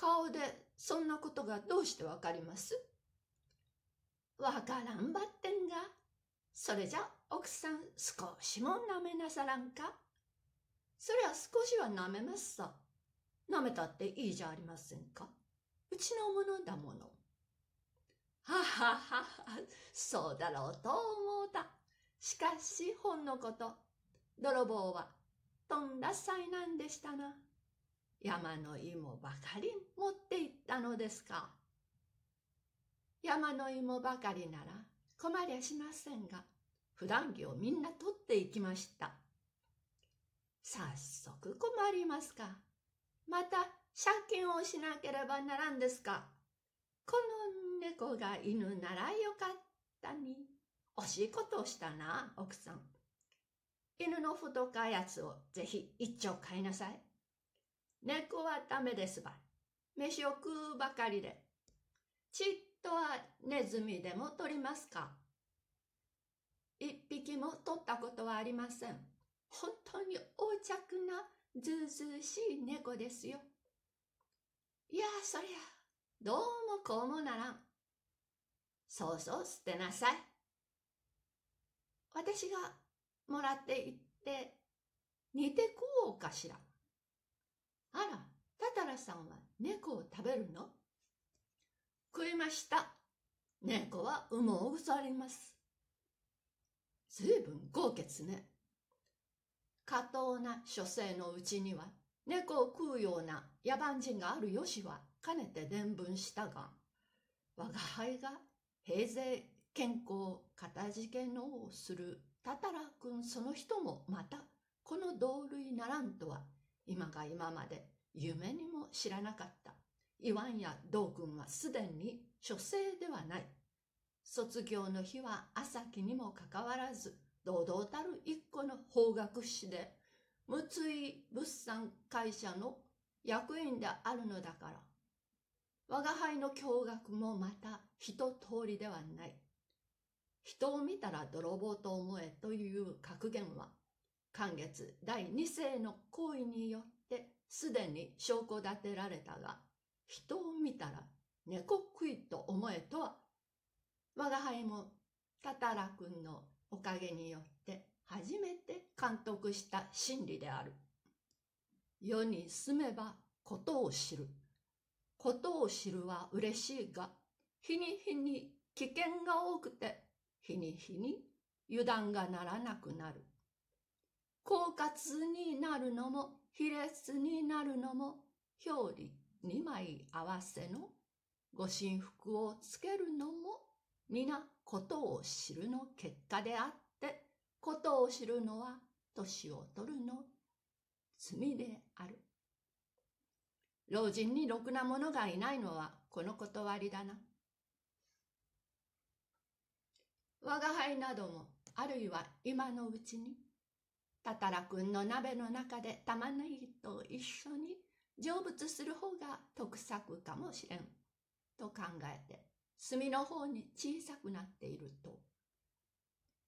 顔でそんなことがどうしてわかります？わからんばってんが。それじゃ奥さん少しも舐めなさらんか？そりゃ少しは舐めますさ。舐めたっていいじゃありませんか？うちのものだもの。はははは、そうだろうと思うた。しかし、ほんのこと、泥棒は、とんだ災難でしたな。山の芋ばかり持って行ったのですか？山の芋ばかりなら困りゃしませんが、普段着をみんな取っていきました。早速困りますか？また借金をしなければならんですか？この猫が犬ならよかったに。惜しいことをしたな、奥さん。犬の太かやつをぜひ一丁買いなさい。猫はダメですば。飯を食うばかりで。ちっとはネズミでも取りますか一匹も取ったことはありません。本当に横着なずうずうしい猫ですよ。いやそりゃ、どうもこうもならん。そうそう捨てなさい。私がもらっていって煮て食おうかしら。あら、タタラさんは猫を食べるの？食いました。猫は羽毛を腐ります。ずいぶん豪傑ね。過当な書生のうちには猫を食うような野蛮人があるよしはかねて伝聞したが、我が輩が平勢健康かたじけのをするたたら君その人もまたこの同類ならんとは今が今まで夢にも知らなかった。イワンや道君はすでに書生ではない。卒業の日は朝日にもかかわらず、堂々たる一個の法学士で、六井物産会社の役員であるのだから。我が輩の驚愕もまた一通りではない。人を見たら泥棒と思えという格言は、寒月第二世の行為によってすでに証拠立てられたが、人を見たら猫食いと思えとは、我が輩もタタラ君のおかげによって初めて監督した真理である。世に住めばことを知る。ことを知るは嬉しいが、日に日に危険が多くて、日に日に油断がならなくなる。狡猾になるのも、卑劣になるのも、表裏二枚合わせのご神服をつけるのも、皆ことを知るの結果であって、ことを知るのは年を取るの罪である。老人にろくな者がいないのはこの断りだな。我が輩なども、あるいは今のうちに、たたらくんの鍋の中で玉ねぎと一緒に成仏する方が得策かもしれん。と考えて、炭の方に小さくなっていると、